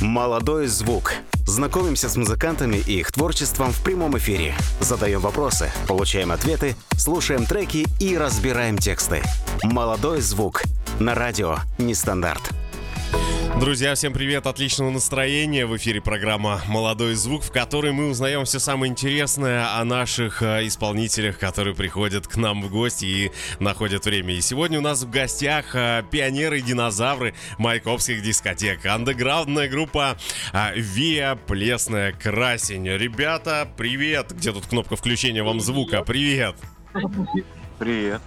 «Молодой звук». Знакомимся с музыкантами и их творчеством в прямом эфире. Задаем вопросы, получаем ответы, слушаем треки и разбираем тексты. «Молодой звук» на радио «Нестандарт». Друзья, всем привет, отличного настроения. В эфире программа «Молодой звук», в которой мы узнаем все самое интересное о наших э, исполнителях, которые приходят к нам в гости и находят время. И сегодня у нас в гостях э, пионеры и динозавры майкопских дискотек. Андеграундная группа э, Виа Плесная Красень. Ребята, привет! Где тут кнопка включения вам звука? Привет! Привет.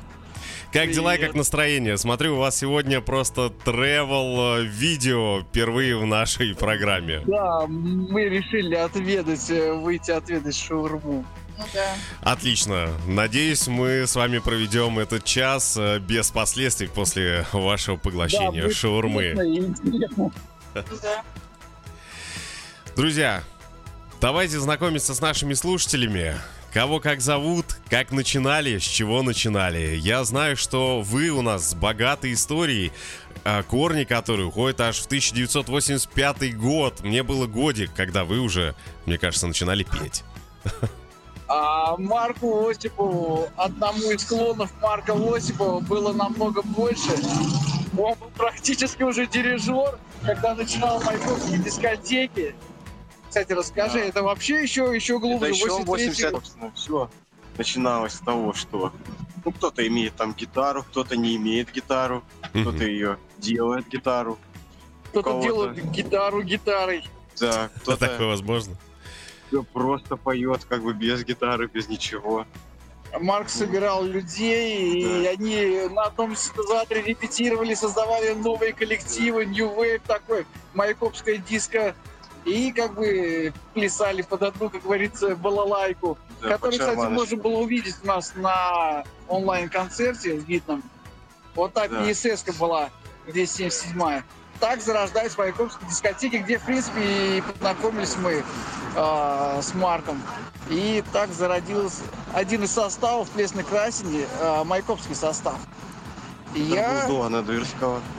Как дела и как настроение? Смотрю, у вас сегодня просто travel видео впервые в нашей программе. Да, мы решили отведать, э, выйти отведать шаурму. Ну да. Отлично. Надеюсь, мы с вами проведем этот час э, без последствий после вашего поглощения будет шаурмы. Ну да. Друзья, давайте знакомиться с нашими слушателями. Кого как зовут, как начинали, с чего начинали. Я знаю, что вы у нас с богатой историей, а, корни которой уходят аж в 1985 год. Мне было годик, когда вы уже, мне кажется, начинали петь. А Марку Осипову, одному из клонов Марка Осипова было намного больше. Он был практически уже дирижер, когда начинал майкопские дискотеки. Кстати, расскажи, Да. это вообще еще, еще Это глубже. еще 83-й 80 собственно, все начиналось с того, что ну, кто-то имеет там гитару, кто-то не имеет гитару, кто-то ее делает гитару, Кто-то делает гитару гитарой. да, А кто-то такое возможно? просто поет как бы без гитары, без ничего. Марк собирал людей, и они на одном синтезаторе репетировали, создавали новые коллективы, New Wave такой, майкопская диско, и как бы плясали под одну, как говорится, балалайку, Да, который, кстати, можно было увидеть у нас на онлайн-концерте в Видном. Вот так Да. ЕСС была, здесь 77-я. Так зарождались майкопские дискотеки, где, в принципе, и познакомились мы э, с Марком. И так зародился один из составов Плесной Красени, э, майкопский состав. Я,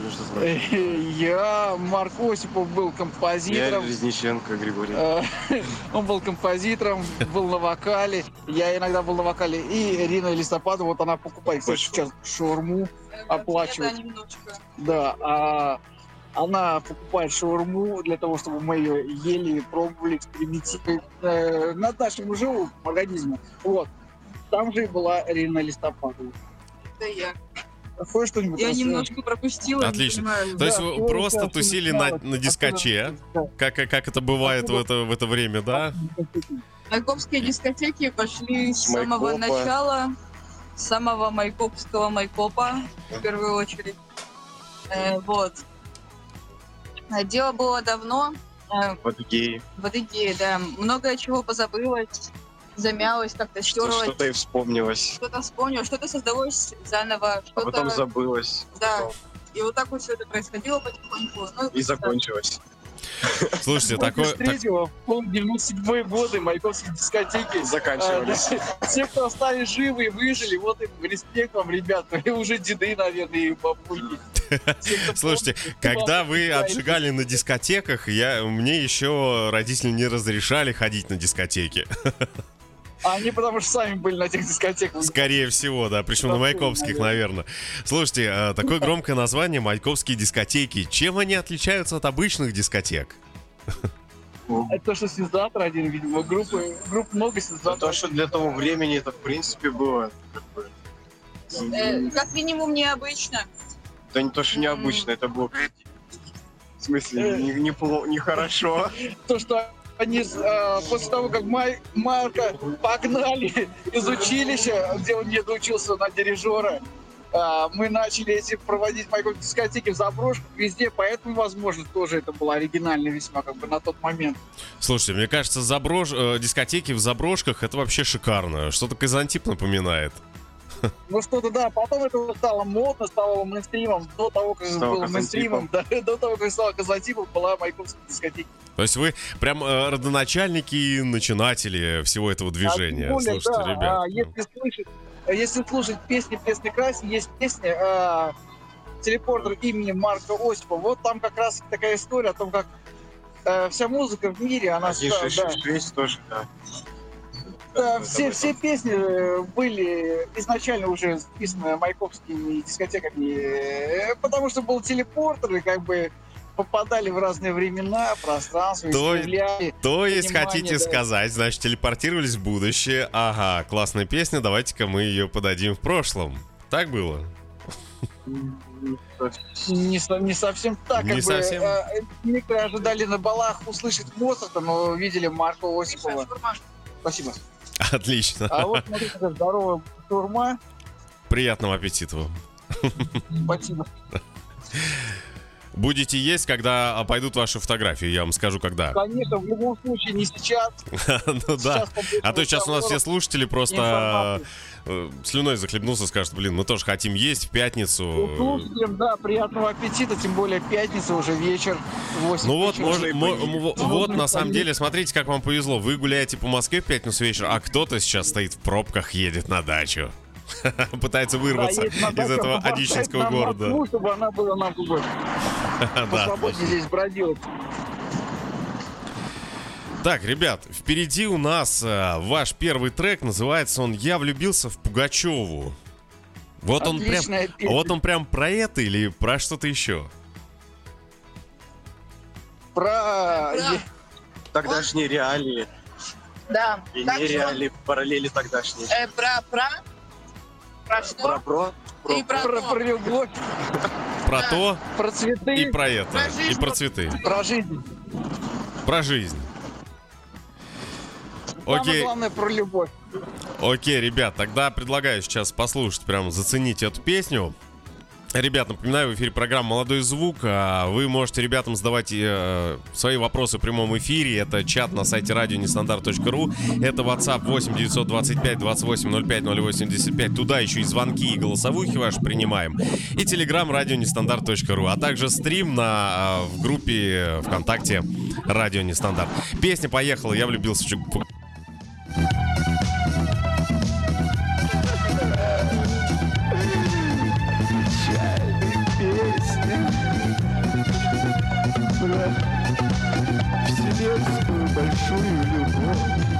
между прочим. я, Марк Осипов был Я композитором. Резниченко Григорий. Э, Он был композитором, был на вокале. Я иногда был на вокале. И Ирина Листопадова, вот она покупает, кстати, сейчас шаурму. Немножко. Да, а она покупает шаурму для того, чтобы мы ее ели, пробовали, экспериментировали э, над нашим живым организмом. Вот. Там же и была Ирина Листопадова. Это я. Какое что-нибудь? Я немножко пропустила. не Отлично. понимаю. То есть Да, вы просто тусили на, дискоче, как, как это бывает в это, в это время, да? Майкопские дискотеки пошли с самого Майкопа. начала, с самого майкопского майкопа, в первую очередь. Э, вот. А Дело было давно, э, Вот геи. в Адыгее, да. Многое чего позабылось, замялось, как-то Что- стерлось. Что-то и вспомнилось. Что-то вспомнил, что-то создалось заново, А что-то... потом забылось. Да. И вот так вот все это происходило потихоньку. Ну, И закончилось. Слушайте, такое... так- 93-го, в 97 годы майковские дискотеки Заканчивались. А, Все, кто остались живы и выжили, вот им респект вам, ребят. Вы уже деды, наверное, и бабульки. Слушайте, когда вы отжигали на дискотеках, я, мне еще родители не разрешали ходить на дискотеки. Они потому что сами были на этих дискотеках. Скорее всего, да, причем на Да, Майкопских, наверное. Слушайте, а, такое громкое название Майкопские дискотеки. Чем они отличаются от обычных дискотек? Это то, что синтезатор один, видимо, группы, групп много За синтезаторов. то, что для того времени это в принципе было. как бы, э, как минимум необычно. Это не то, что необычно, это было в смысле не, не, пло- нехорошо. То, что они э, после того, как Май- Марка погнали из училища, где он не доучился на дирижера, э, мы начали эти проводить майковские дискотеки в заброшках везде, поэтому, возможно, тоже это было оригинально весьма как бы на тот момент. Слушайте, мне кажется, заброш... э, дискотеки в заброшках это вообще шикарно. Что-то Казантип напоминает. Ну что-то, да, потом это стало модно, стало мейнстримом, до того, как Стало было мейнстримом, да, до того, как стало казатипом, была майковская дискотека. То есть вы прям э, родоначальники и начинатели всего этого движения. А более, Слушайте, да, ребят. а, если слышать, если слушать песни Плесной Красни, есть песня а, телепортер имени Марка Осипова. Вот там как раз такая история о том, как э, вся музыка в мире, она ста- да, 166 тоже, да. Да, все, все песни э, были изначально уже записаны майкопскими дискотеками, э, потому что был телепортер, и как бы попадали в разные времена, пространства, То-. То есть хотите да. сказать, значит, телепортировались в будущее. Ага, классная песня, давайте-ка мы ее подадим в прошлом. Так было? Не, не совсем так. Не как совсем? Бы, э, некоторые ожидали на балах услышать Моцарта, но видели Марка Осипова. Спасибо. Отлично. А вот смотрите, здоровая турма. Приятного аппетита вам. Спасибо. Будете есть, когда а, пойдут ваши фотографии, я вам скажу, когда. Конечно, в любом случае, не сейчас. Ну да. А то сейчас у нас все слушатели просто э, слюной захлебнутся, скажут, блин, мы тоже хотим есть в Ну, пятницу. Слушателям, да, приятного аппетита, тем более пятница уже вечер. 8 Ну вот, вот на самом деле, смотрите, как вам повезло. Вы гуляете по Москве в пятницу вечером, а кто-то сейчас стоит в пробках, едет на дачу. Пытается вырваться из этого на города. Москву, чтобы она была нам посвободнее здесь бродила. Так, ребят, впереди у нас э, ваш первый трек, называется он «Я влюбился в Пугачеву». Вот он прям, песня. вот он прям про это или про что-то еще? Про... Е- Тогдашние реалии Да. и Так нереалии, параллели тогдашние. э, про, про, про что? Про про, про, И про Про, про любовь, Про Да. то про цветы, и про это, Про и жизнь. про цветы, про жизнь. про жизнь. Самое Окей, главное про любовь. окей, ребят, тогда предлагаю сейчас послушать, прям заценить эту песню. Ребят, напоминаю, в эфире программа «Молодой звук». А Вы можете ребятам задавать э, свои вопросы в прямом эфире. Это чат на сайте радионестандарт.ру. Это WhatsApp 8 925 28 05 085. Туда еще и звонки и голосовухи ваши принимаем. И Telegram радионестандарт.ру. А также стрим на, э, в группе ВКонтакте «Радио Нестандарт». Песня поехала, я влюбился в Вселенскую большую любовь.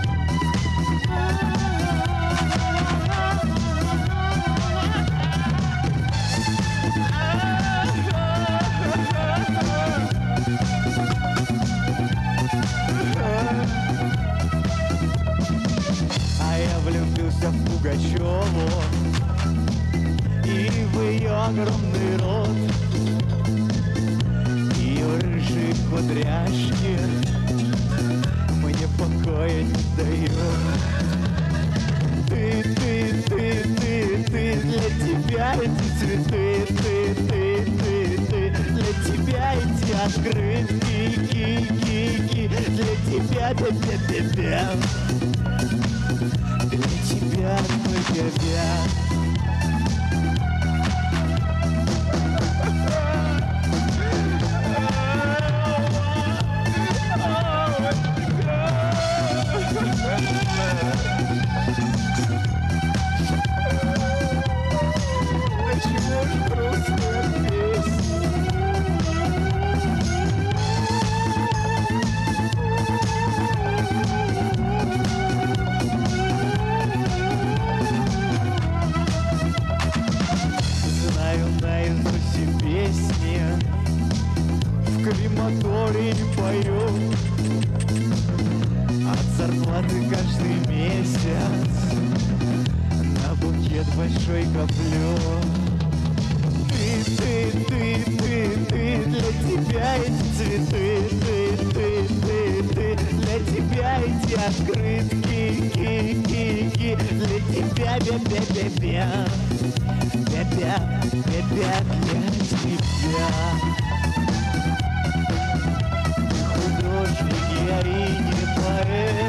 Бя-бя, бя-бя для тебя художник, я и не поэт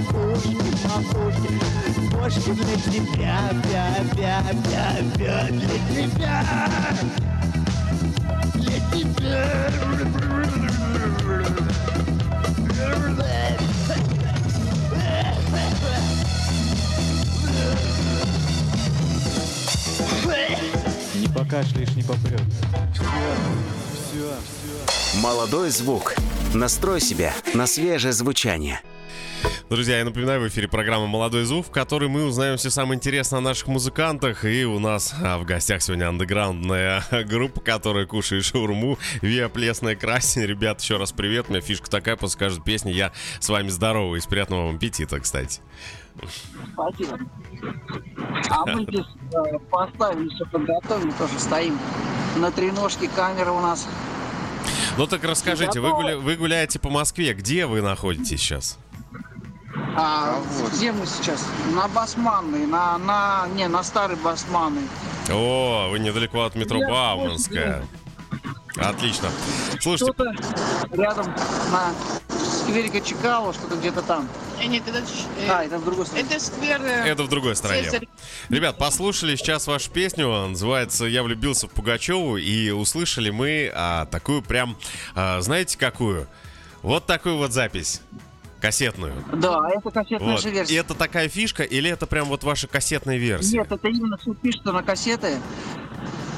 макушки, макушки, бошки для тебя, пя, пя, пя, пя, для тебя, для тебя. Не покашляешь, не попрет. Молодой звук. Настрой себя на свежее звучание. Друзья, я напоминаю, в эфире программа «Молодой звук», в которой мы узнаем все самое интересное о наших музыкантах. И у нас а, в гостях сегодня андеграундная группа, которая кушает шаурму. Виа Плесная Красень. Ребят, еще раз привет. У меня фишка такая, после каждой песни я с вами здороваюсь. Приятного вам аппетита, кстати. Спасибо. А мы здесь э, поставили, все подготовили, тоже стоим. На треножке камера у нас. Ну так расскажите, вы, гуля- вы гуляете по Москве. Где вы находитесь сейчас? А, где мы сейчас? На Басманной, на, на, не, на Старой Басманной. О, вы недалеко от метро Я Бауманская. Отлично. Слушайте, Что-то рядом на скверика Чекало, что-то где-то там. Э, Нет, это, э, А, это в другой стороне. это сквер... э, это в другой стороне. Цезарь. Ребят, послушали сейчас вашу песню, называется «Я влюбился в Пугачеву», и услышали мы а, такую прям, а, знаете какую? Вот такую вот запись. Кассетную. Да, это кассетная Вот. же И версия. это такая фишка, или это прям вот ваша кассетная версия? Нет, это именно все пишется на кассеты.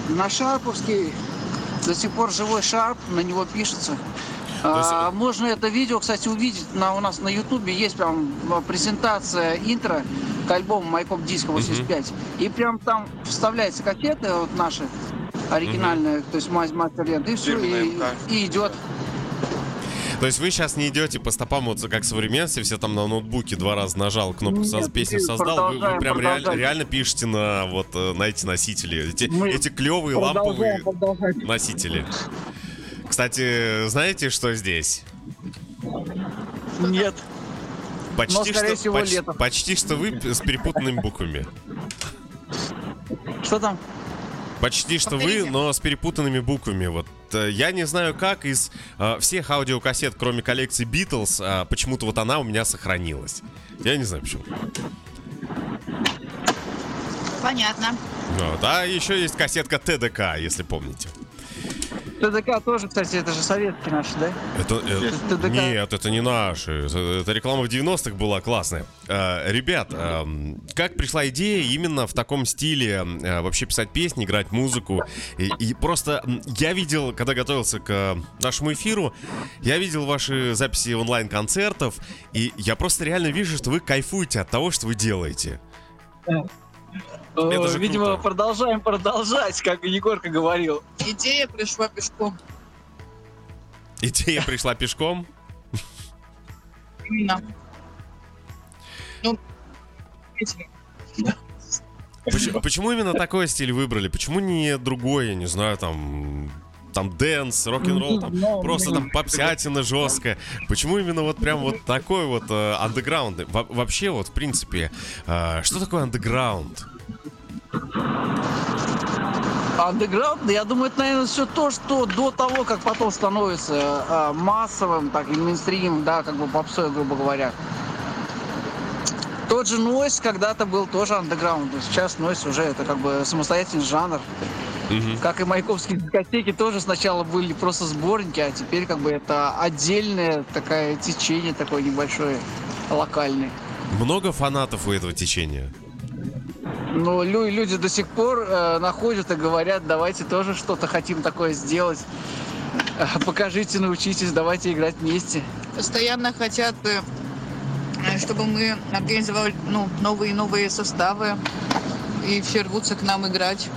На шарповский до сих пор живой шарп, на него пишется. А, можно это видео, кстати, увидеть на, у нас на ютубе. Есть прям а, презентация интро к альбому Майкоп Диско 85. И прям там вставляются кассеты вот наши оригинальные, то есть мастер лента, и все, и, и идет. То есть вы сейчас не идете по стопам вот как современности, все там на ноутбуке два раза нажал кнопку со песню создал, вы, вы прям реаль- реально пишете на вот э, на эти носители, эти, Мы эти клевые ламповые Продолжаем, носители. Кстати, знаете, что здесь? Нет. Почти Но, что, всего, поч- лето. почти что вы с перепутанными буквами. Что там? Почти что вы, Повторите. но с перепутанными буквами. Вот э, я не знаю, как из э, всех аудиокассет, кроме коллекции Beatles, э, почему-то вот она у меня сохранилась. Я не знаю почему. Понятно. Вот. А еще есть кассетка ТДК, если помните. ТДК тоже, кстати, это же советские наши, да? Это, э, ТДК. нет, это не наши. Это, это реклама в 90-х была классная. Э, ребят, эм, как пришла идея именно в таком стиле э, вообще писать песни, играть музыку? И, и просто я видел, когда готовился к э, нашему эфиру, я видел ваши записи онлайн-концертов, и я просто реально вижу, что вы кайфуете от того, что вы делаете. Же Видимо, круто. продолжаем продолжать, как Егорка говорил. Идея пришла пешком. Идея пришла пешком. Именно. Ну, Почему, почему именно такой стиль выбрали? Почему не другой, я не знаю, там там dance, рок-н-ролл, там просто там попсятина жесткая. Почему именно вот прям вот такой вот э, андеграундный? Во- вообще вот, в принципе, э, что такое андеграунд? Андеграунд, я думаю, это, наверное, все то, что до того, как потом становится а, массовым, так и мейнстримом, да, как бы попсой, грубо говоря. Тот же Нойс когда-то был тоже андеграунд. Сейчас Нойс уже это как бы самостоятельный жанр. Мгм. Как и маяковские дискотеки тоже сначала были просто сборники, а теперь как бы это отдельное такое течение такое небольшое, локальное. Много фанатов у этого течения. Лю- люди до сих пор э, находят и говорят, давайте тоже что-то хотим такое сделать. Э, Покажите, научитесь, давайте играть вместе. постоянно хотят, э, чтобы мы организовали ну, новые и новые составы. И все рвутся к нам играть,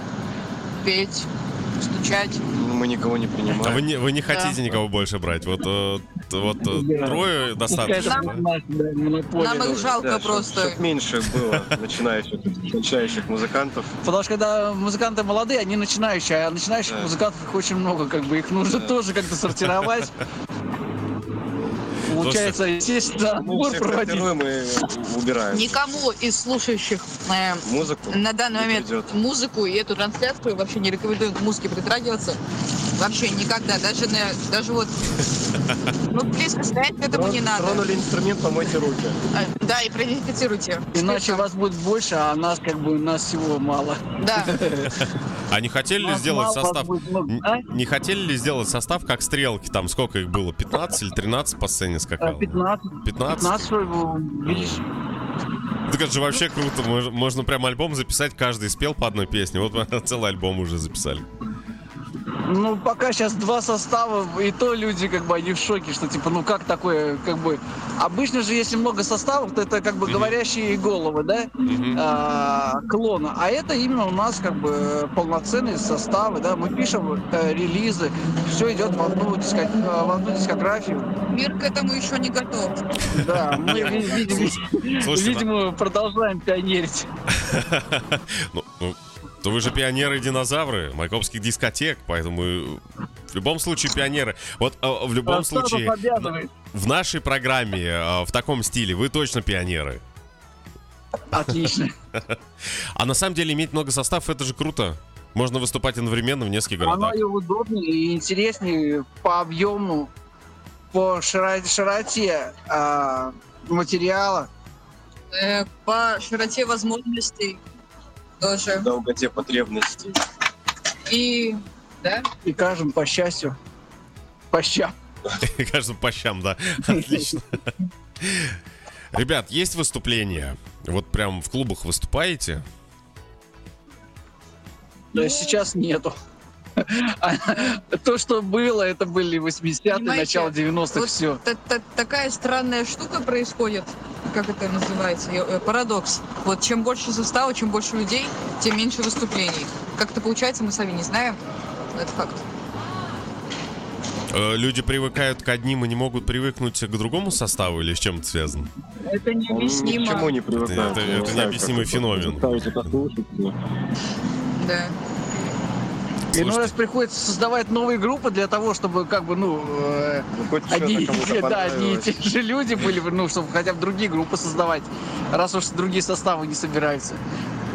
петь, стучать. Мы никого не А вы принимаем. не, вы не хотите никого больше брать? Вот, э, т- вот э, трое достаточно. Нам- да? Нам их жалко Да, чтоб- просто. чтоб меньше было начинающих, начинающих музыкантов. Потому что когда музыканты молодые, они начинающие, а начинающих Да. музыкантов их очень много, как бы их нужно Да. тоже как-то сортировать. Получается, естественно, Мы проводить. сортируем и убираем. Никому из слушающих э, Музыку. на данный момент придет. музыку и эту трансляцию вообще не рекомендую к музыке притрагиваться. Вообще никогда. Даже, на, даже вот... Ну, близко стоять к этому не надо. Тронули инструмент, помойте руки. А, Да, и продезинфицируйте. Иначе вас будет больше, а нас как бы нас всего мало. Да. А не хотели ли сделать состав? Не хотели ли сделать состав как стрелки? Там сколько их было? 15 или 13 по сцене скакало? 15. 15? 15, что ли, было? видишь? Так это же вообще круто. Мож- Можно прям альбом записать, каждый спел по одной песне. Вот мы целый альбом уже записали. Ну, пока сейчас два состава, и то люди как бы они в шоке, что типа, ну как такое, как бы... Обычно же, если много составов, то это как бы говорящие головы, да, Мгм. а, клона. А это именно у нас как бы полноценные составы, да, мы пишем э, релизы, все идет в одну, э, в одну дискографию. Мир к этому еще не готов. Да, мы, ви- видимо, продолжаем пионерить. Ну, то вы же пионеры-динозавры майкопских дискотек, поэтому э, в любом случае пионеры. Вот э, в любом Статус случае в нашей программе э, в таком стиле вы точно пионеры. Отлично. А на самом деле иметь много составов это же круто. Можно выступать одновременно в нескольких Оно городах. и удобнее, и интереснее по объему, по широ- широте а, материала. Э, По широте возможностей тоже. Долготе потребностей. И... Да? И кажем по счастью. По щам. Кажется, по щам, да. Отлично. Ребят, есть выступления? Вот прям в клубах выступаете? Да, сейчас нету. То, что было, это были 80-е, Понимаете, начало 90-х, вот все. та- та- такая странная штука происходит, как это называется, э, парадокс. Вот чем больше состава, чем больше людей, тем меньше выступлений. Как это получается, мы сами не знаем. Это факт. Э, Люди привыкают к одним и не могут привыкнуть к другому составу или с чем это связано? Это Он ни к чему необъяснимо. не привыкает. Это- это Не знаю, необъяснимый феномен. это но- Да. Иной Слушайте. раз приходится создавать новые группы для того, чтобы как бы, ну, э, Ну, одни, да, одни и те же люди были, бы, ну, чтобы хотя бы другие группы создавать, раз уж другие составы не собираются.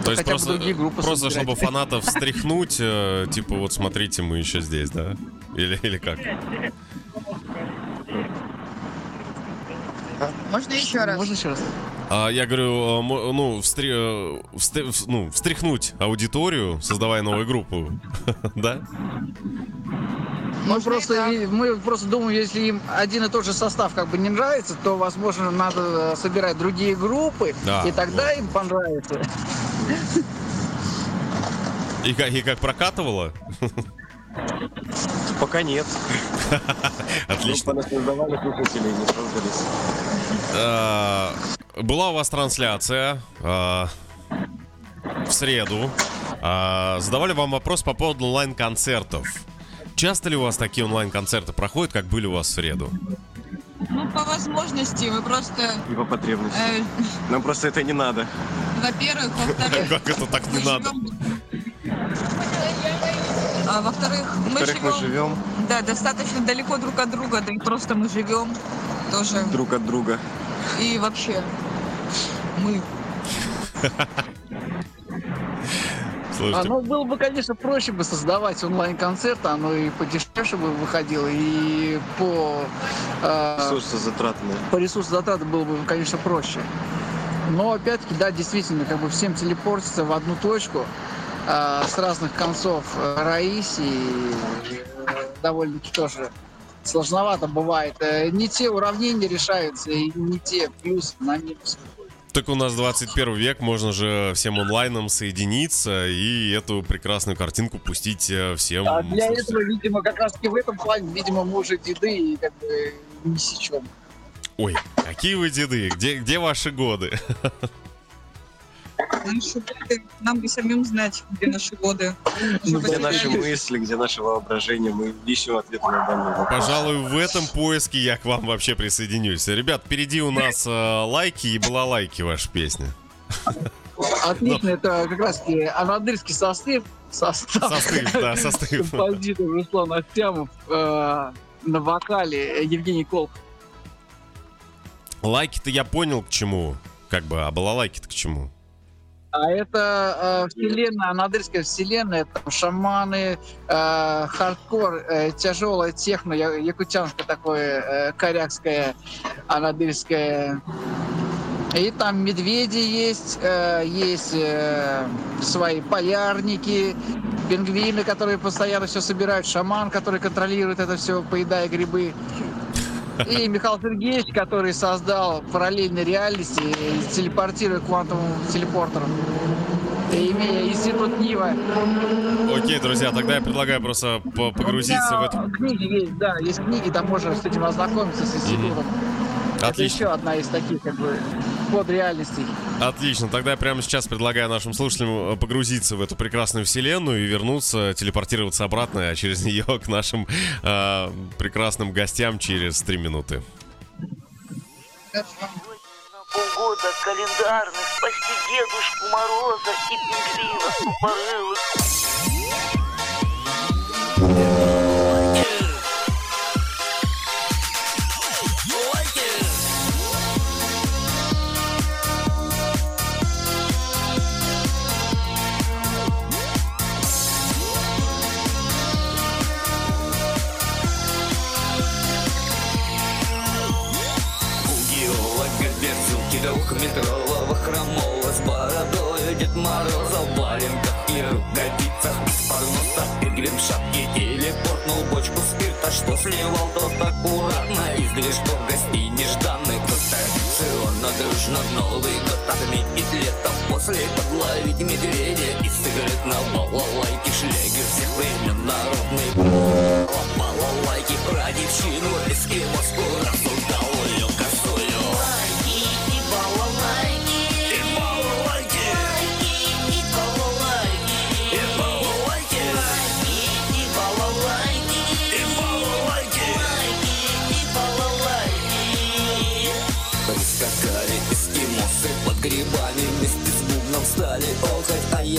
То есть хотя бы просто, другие группы просто собирать. чтобы фанатов встряхнуть, э, типа вот смотрите, мы еще здесь, да? Или, или как? Можно еще раз? Можно еще раз? А, я говорю, мо- ну, встре- э, вст- вс- ну, встряхнуть аудиторию, создавая новую группу, да? Мы просто, мы просто думаем, если им один и тот же состав как бы не нравится, то, возможно, надо э, собирать другие группы, Да, и тогда им понравится. И как, и как прокатывало? Пока нет. Отлично. Группы создавали, слушателей не создались. А, Была у вас трансляция а, в среду. А, Задавали вам вопрос по поводу онлайн-концертов. Часто ли у вас такие онлайн-концерты проходят, как были у вас в среду? Ну, по возможности. Мы просто, И по потребности. э, Нам просто это не надо. во-первых, во-вторых, Как это так не мы надо? живем- А во-вторых, мы Во-вторых, мы живем, живем да, достаточно далеко друг от друга, да и просто мы живем тоже. друг от друга. И вообще, мы. Слушайте, Оно было бы, конечно, проще бы создавать онлайн-концерты, оно и подешевше бы выходило, и по, э, Ресурсы затратные. по ресурсу затраты было бы, конечно, проще. Но опять-таки, да, действительно, как бы всем телепортиться в одну точку э, с разных концов э, Раиси э, довольно-таки тоже сложновато бывает. Э, Не те уравнения решаются, и не те плюсы на минус. так у нас 21 век, можно же всем онлайном соединиться и эту прекрасную картинку пустить э, всем. А для слушателям. этого, видимо, как раз таки в этом плане, видимо, мы уже деды и как бы не сечем. Ой, какие вы деды, где, где ваши годы? Наши годы, нам бы самим знать, где наши годы. Где наши мысли, где наше воображение, мы ищем ответы на данный вопрос. Пожалуй, в этом поиске я к вам вообще присоединюсь. Ребят, впереди у нас э, лайки и была лайки ваша песня. Отлично, это как раз таки анадырский состав. Состав. Состыв, да, состыв. Композитор Руслан Артемов э, на вокале Евгений Колб. Лайки-то я понял к чему. Как бы, а балалайки-то к чему? А это э, вселенная, анадырская вселенная, там шаманы, э, хардкор, э, тяжелая техно, я- якутянское такое, э, корякское, анадырское. И там медведи есть, э, есть э, свои полярники, пингвины, которые постоянно все собирают, шаман, который контролирует это все, поедая грибы. И Михаил Сергеевич, который создал параллельные реальности, телепортируя квантовым телепортером, имея институт Нива. Окей, друзья, тогда я предлагаю просто по- погрузиться в это. Книги есть, да, есть книги, там можно с этим ознакомиться, с институтом. Это Отлично. еще одна из таких, как бы, подреальностей. Отлично, тогда я прямо сейчас предлагаю нашим слушателям э, погрузиться в эту прекрасную вселенную и вернуться, телепортироваться обратно, а через нее к нашим э, прекрасным гостям через три минуты. полгода календарных Спасти Дедушку Мороза и пингвина тупорылых двухметрового хромого С бородой Дед Мороза в валенках и рукавицах. Из парноса пингвин в шапке телепортнул бочку спирта. Что сливал тот аккуратно. Из движков гостей нежданных Кто традиционно дружно Новый год. Отметит летом После подловить медведя. И сыграть на балалайке Шлягер всех времен народный Балалайки про девчину эскимоску рассуждал ее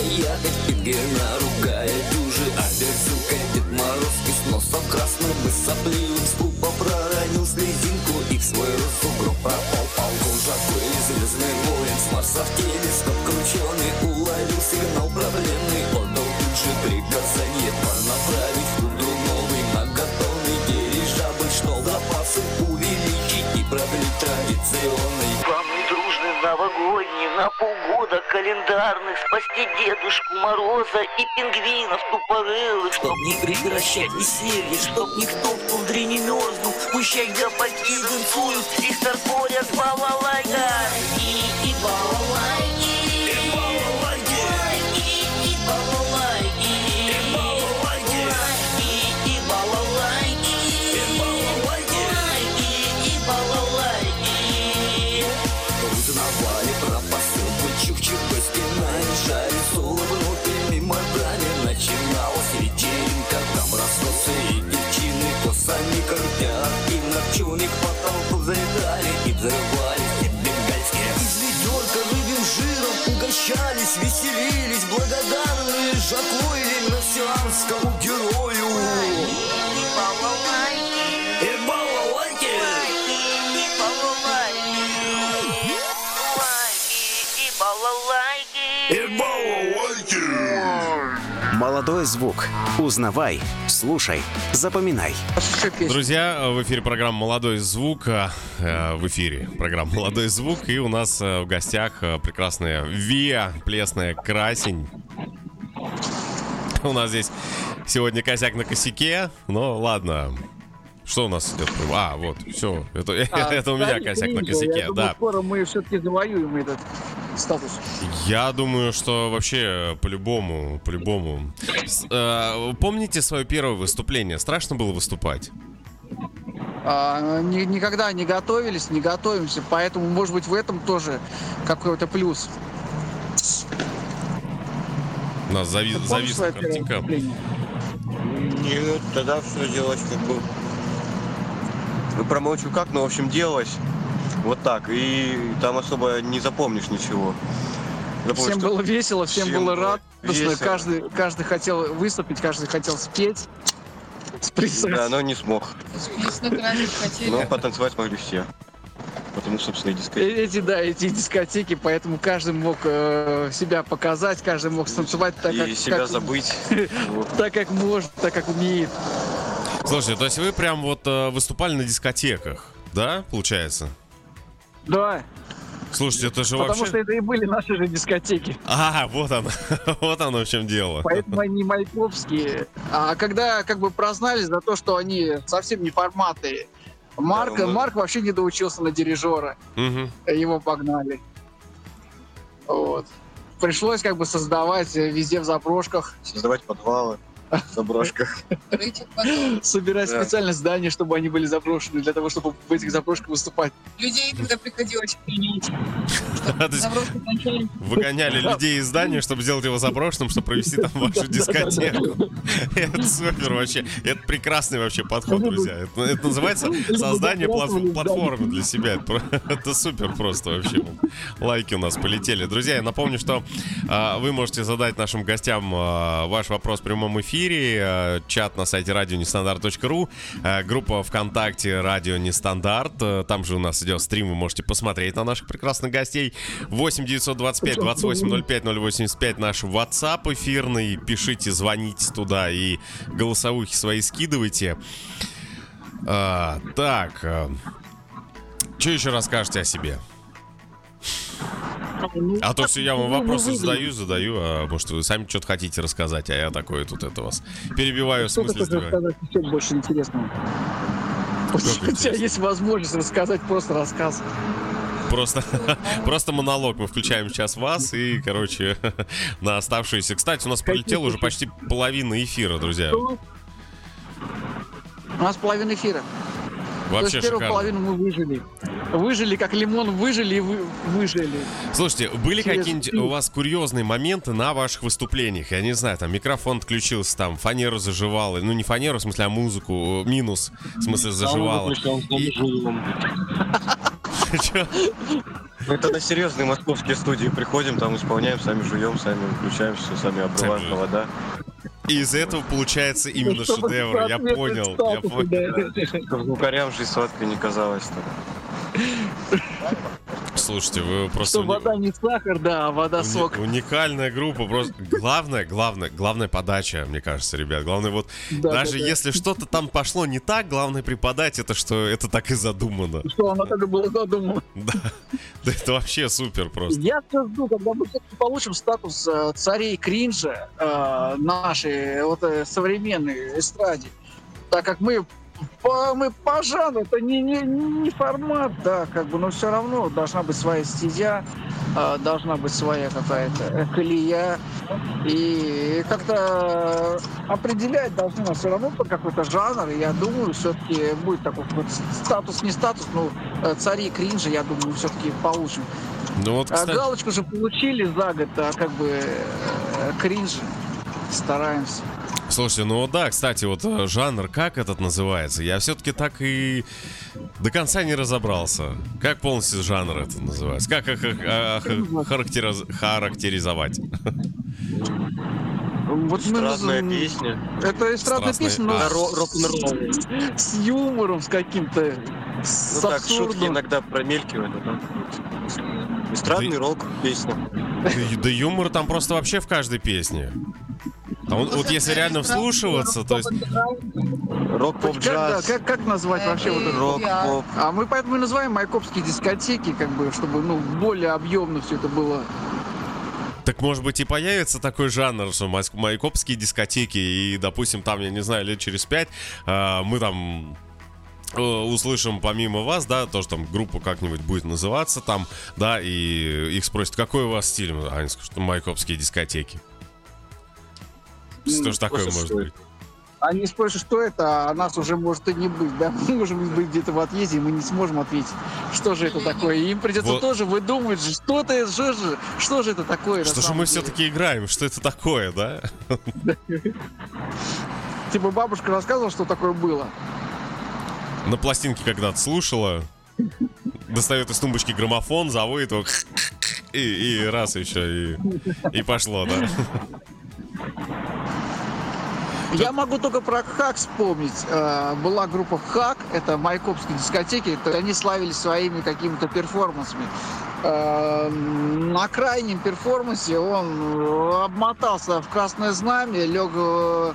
охать Ай-яй-яй, пингвина ругая дюжи А безука Дед Мороз из носа красным и сопливым Скупо проронил слезинку. И в свой сугроб пропал жакой звездный воин с Марса в телескоп крученый Уловил сигнал полгода календарных Спасти Дедушку Мороза и пингвинов тупорылых. Чтоб не прекращать веселье, чтоб никто в тундре не мерзнул. Пущай гопаки танцуют, их торпорят балалайка И, и балалайки взрывались и бенгальские Из ведерка рыбьим жиром Угощались, веселились. Благодарные Жаку или Мессианскому герою. И балалайки И балалайки И балалайки Лайки и балалайки И балалайки Молодой звук. Узнавай, слушай, запоминай. Друзья, в эфире программа «Молодой звук». э, В эфире программа «Молодой звук». И у нас э, в гостях э, прекрасная Виа, плесная красень. У нас здесь сегодня косяк на косяке. Но ладно. Что у нас идет? А, вот, все. Это, А, это у меня косяк на Ринго, косяке, я думаю, да. скоро мы все-таки завоюем этот статус. Я думаю, что вообще по-любому, по-любому. Э, помните свое первое выступление? Страшно было выступать? А, ни- никогда не готовились, не готовимся, поэтому, может быть, в этом тоже какой-то плюс. У нас зави- зависла картинка. Нет, тогда все делалось как бы... Ну, промолчу как, но, в общем, делалось вот так. И там особо не запомнишь ничего. Запомнишь, Всем что- было весело, всем, всем было радостно, весело. каждый, каждый хотел выступить, каждый хотел спеть, сплясать. Да, но не смог. Но потанцевать смогли все. Потому, собственно, и Э, дискотека. Эти, да, эти дискотеки, поэтому каждый мог э, себя показать, каждый мог станцевать так, как, И себя как- забыть. Так, как может, так, как умеет. Слушайте, то есть вы прям вот э, выступали на дискотеках, да, получается? Да, Слушайте, это же потому вообще... что это и были наши же дискотеки. А, вот оно, вот оно в чем дело. Поэтому они майковские. А когда как бы прознали за то, что они совсем не форматы, Марк, Да, мы- Марк вообще не доучился на дирижера. Мгм. Его погнали. Вот. Пришлось как бы создавать э, везде в заброшках, Создавать подвалы заброшках. Собирать Да. специальные здания, чтобы они были заброшены, для того, чтобы в этих заброшках выступать. Людей тогда приходилось принять. Выгоняли людей из здания, чтобы сделать его заброшенным, чтобы провести там вашу дискотеку. Это супер вообще. Это прекрасный вообще подход, друзья. Это, это называется создание плат- платформы для себя. Это супер просто вообще. Лайки у нас полетели. Друзья, я напомню, что а, вы можете задать нашим гостям а, ваш вопрос в прямом эфире. А, чат на сайте радионестандарт.ру. а, группа ВКонтакте «Радио Нестандарт». А, там же у нас идет стрим, вы можете посмотреть на наших прекрасных гостей. 8 925 28 05 085 наш WhatsApp эфирный. Пишите, звоните туда и голосовухи свои скидывайте. А, так, что еще расскажете о себе? А то все я вам вопросы задаю, задаю, а может вы сами что-то хотите рассказать, а я такое тут это вас перебиваю в смысле рассказать еще больше интересного? У тебя есть возможность рассказать просто рассказ. Просто, просто монолог. Мы включаем сейчас вас и, короче, на оставшиеся. Кстати, у нас пролетело уже почти половина эфира, друзья. У нас половина эфира. То Вообще есть первую шикарно. половину мы выжили. Выжили, как лимон, выжили и вы, выжили. Слушайте, были Через какие-нибудь у вас курьезные моменты на ваших выступлениях? Я не знаю, там микрофон отключился, там фанеру заживало. Ну, не фанеру, в смысле, а музыку. э, Минус, в смысле. И- Чё? Это на серьезные московские студии приходим, там исполняем, сами жуем, сами выключаем все, сами обрываем провода. И из этого получается именно Чтобы шедевр. Я понял, я понял. Звукарям жизнь сладкой не казалось. Слушайте, вы просто... Что уни- вода не сахар, да, а вода Уни- сок. Уникальная группа, просто главное, главное, главная подача, мне кажется, ребят. Главное вот, Да, даже да, да. если что-то там пошло не так, главное преподать это, что это так и задумано. Что оно так и было задумано. Да, Да это вообще супер просто. Я все жду, когда мы получим статус э, царей кринжа э, нашей вот, э, современной эстраде. Так как мы по, мы по жанру, это не, не, не формат, да, как бы, но все равно должна быть своя стезя, э, должна быть своя какая-то э, колея. И как-то определять должны нас все равно под какой-то жанр. И я думаю, все-таки будет такой статус, не статус, но э, цари кринжа, я думаю, все-таки получим. Ну вот, А кстати, галочку же получили за год, а как бы э, кринж. Стараемся. Слушайте, ну да, кстати, вот э, жанр, как этот называется? Я все-таки так и до конца не разобрался. Как полностью жанр это называется? Как ох- ох- характериз- характеризовать? Вот мы Странная наз- песня. Это эстрадная Страстная. песня, но А. Ро- Рок-н-ролл. с юмором, с каким-то, с Ну так, шутки иногда промелькивают. а вот. Эстрадный рок песня. Да, да юмор там просто вообще в каждой песне. А вот, вот если реально вслушиваться, то есть... Рок, поп, Как, да, джаз. как, как назвать вообще вот это? Рок, поп. А мы поэтому и называем майкопские дискотеки, как бы, чтобы ну, более объемно все это было. Так может быть и появится такой жанр, что май- майкопские дискотеки, и, допустим, там, я не знаю, лет через пять а, мы там э, услышим помимо вас, да, то, что там группа как-нибудь будет называться там, да, и их спросят, какой у вас стиль? Они скажут, что майкопские дискотеки. Что ж такое может что быть? Они спросят, что это, а нас уже может и не быть, да? Мы можем быть где-то в отъезде, и мы не сможем ответить, что же это такое. И им придется Вот. тоже выдумывать, что это, что же, что же это такое. Что же мы все-таки играем? Что это такое, да? Типа бабушка рассказывала, что такое было. На пластинке когда-то слушала, достает из тумбочки граммофон, заводит его, и, и раз еще, и, и пошло, да. Я могу только про Хак вспомнить. Э, Была группа Хак, это майкопские дискотеки, то они славились своими какими-то перформансами. Э, На крайнем перформансе он обмотался в красное знамя, лег э,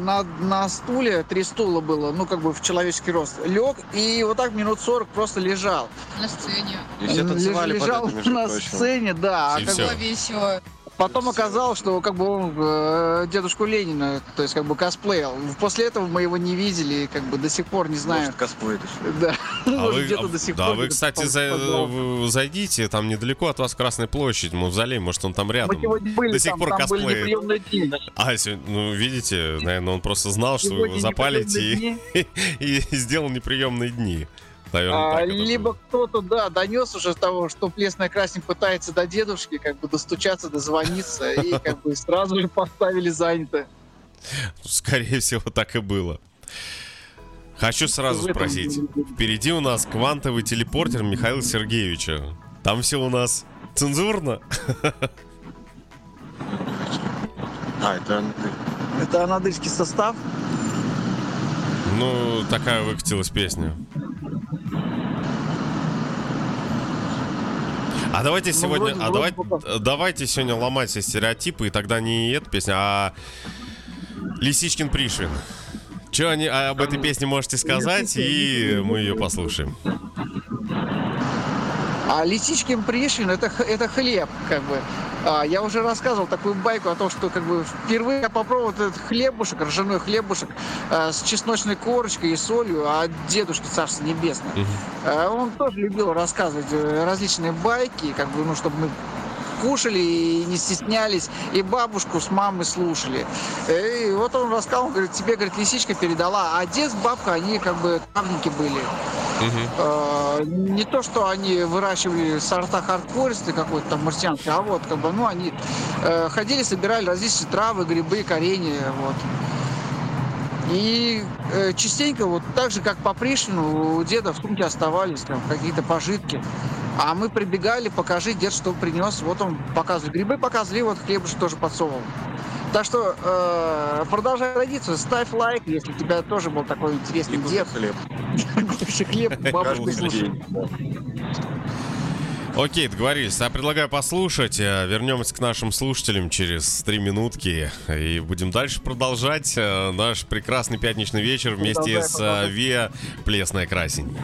на, на стуле, три стула было, ну как бы в человеческий рост, лег и вот так минут 40 просто лежал. На сцене. И все Леж- танцевали под лежал это, между на прочим. сцене, да. а И как всё. бы Было весело. Потом оказалось, что как бы он э, дедушку Ленина, то есть как бы косплеил. После этого мы его не видели, и как бы до сих пор не знаем. Может, косплей? Да, А вы, где-то а- до сих да, пор. вы, кстати, за- зайдите, там недалеко от вас Красная площадь, мавзолей, может, он там Мы рядом. сегодня были, До сих там, пор там были косплеит. неприемные дни. А, ну, видите, наверное, он просто знал, что вы его запалите и сделал неприемные дни. Наверное, А, так либо кто-то, да, донес уже того, что Плесная Красень пытается до дедушки, как бы достучаться, дозвониться, и как бы сразу же поставили занято. Скорее всего, так и было. Хочу сразу спросить. Впереди у нас квантовый телепортер Михаила Сергеевича. Там все у нас цензурно. А, это Это анадырский состав. Ну, такая выкатилась песня. А давайте Ну, сегодня, вроде- а вроде давай- пока. давайте сегодня ломать все стереотипы, и тогда не эта песня, а Лисичкин Пришвин. Что они об этой песне можете сказать, и мы ее послушаем. А Лисичкин Пришвин это, это хлеб, как бы. А, я уже рассказывал такую байку о том, что как бы впервые я попробовал этот хлебушек, ржаной хлебушек э, с чесночной корочкой и солью от дедушки Царства Небесное. Мгм. Э, он тоже любил рассказывать э, различные байки, как бы, ну, чтобы мы кушали и не стеснялись, и бабушку с мамой слушали. И вот он рассказал, он говорит, тебе, говорит, лисичка передала, а дед с бабкой, они как бы травники были. Э, не то, что они выращивали сорта хардкористы какой-то там марсианский, а вот как бы, ну, они э, ходили, собирали различные травы, грибы, коренья, вот. И э, частенько, вот так же, как по Пришвину, у деда в сумке оставались там какие-то пожитки. А мы прибегали, покажи, дед что принес. Вот он показывает. Грибы показывали, вот хлебушек тоже подсовывал. Так что э, продолжай традицию, ставь лайк, если у тебя тоже был такой интересный и дед. хлеб. Кушай хлеб, бабушку слушай. Окей, договорились. Я предлагаю послушать. э, Вернемся к нашим слушателям через три минутки. И будем дальше продолжать э, наш прекрасный пятничный вечер вместе с э. Виа Плесная Красень.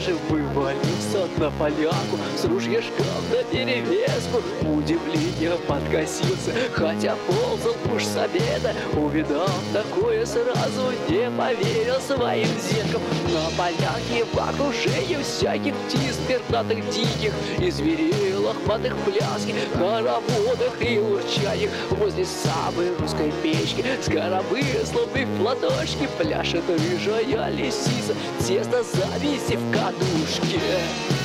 garage поляку с ружьешком на перевеску. Удивление подкосился, хотя ползал уж с обеда. Увидав такое сразу, не поверил своим зенкам На поляке в окружении всяких птиц пернатых диких И зверей лохматых пляски, хороводах и урчаниях. Возле самой русской печки с коробыслами в платочке Пляшет рыжая лисица, зависи в кадушке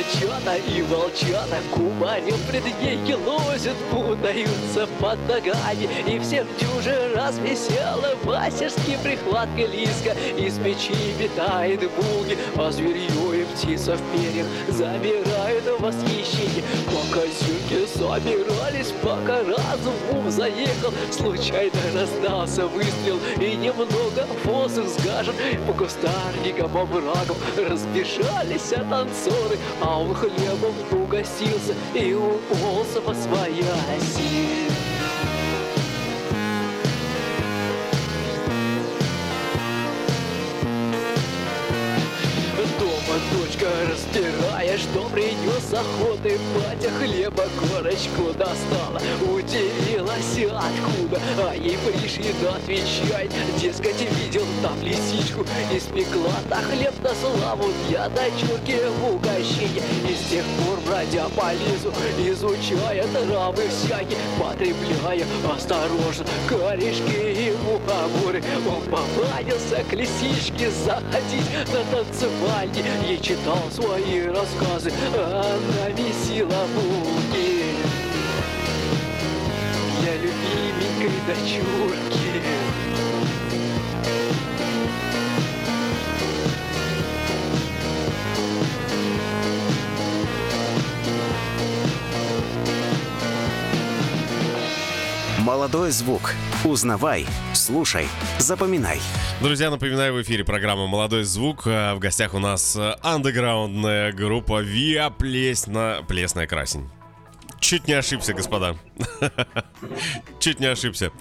Лазачата и волчата кубарем пред ней лозят, путаются под ногами. И всех дюже раз весела мастерски прихватка лиска. Из печи метает булги, а зверье и птица в перьях Замирает в восхищении Пока зюки собирались, пока разум ум заехал. Случайно раздался выстрел и немного воздух сгажен. По кустарникам, оврагам разбежались а танцоры А он хлебом угостился и уполз во свояси Дома дочка, растирая, что принес с охоты батя хлеба корочку достала Удивилась откуда, а ей пришли да отвечай Дескать, видел там лисичку Испекла на хлеб на славу для дочурки в угощение И с тех пор, бродя по лесу, изучая травы всякие Потребляя осторожно корешки и мухоморы Он повадился к лисичке заходить на танцевальне И читал свои рассказы, она месила булки Для любименькой дочурки Молодой звук. Узнавай, слушай, запоминай. Друзья, напоминаю, в эфире программа «Молодой звук». А В гостях у нас андеграундная группа «Виа Плесна... Плесная Красень». Чуть не ошибся, господа. Чуть не ошибся.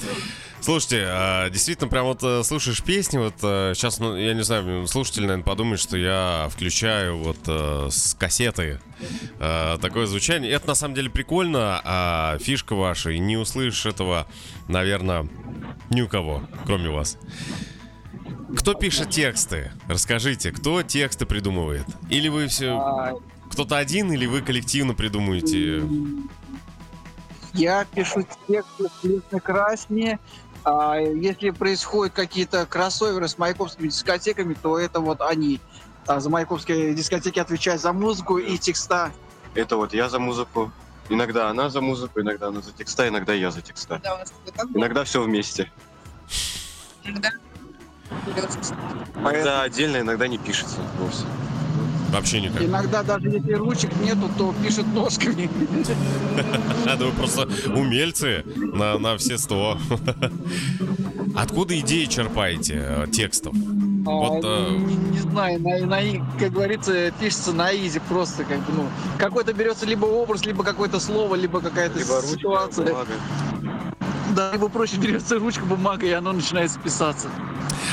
Слушайте, а, действительно, прям вот э, слушаешь песни, вот э, сейчас, ну, я не знаю, слушатель, наверное, подумает, что я включаю вот э, с кассеты э, такое звучание. Это на самом деле прикольно, а фишка ваша, и не услышишь этого, наверное, ни у кого, кроме вас. Кто пишет тексты? Расскажите, кто тексты придумывает? Или вы все... А, Кто-то один, или вы коллективно придумываете? Я пишу тексты в красне. А если происходят какие-то кроссоверы с маяковскими дискотеками, то это вот они. А за маяковские дискотеки отвечают за музыку и текста. Это вот я за музыку. Иногда она за музыку, иногда она за текста, иногда я за текста. Да, Иногда все вместе. иногда. Иногда отдельно, иногда не пишется вовсе. Вообще никак. Иногда даже если ручек нету, то пишут ножками. А, да вы просто умельцы на, на все сто. Откуда идеи черпаете э, текстов? Вот, А, не, не знаю, на, на и- как говорится, пишется на изи просто как бы, ну, какой-то берется либо образ, либо какое-то слово, либо какая-то Либо ручка, ситуация. бумага. Да, либо проще берется ручка, бумага, и оно начинает писаться.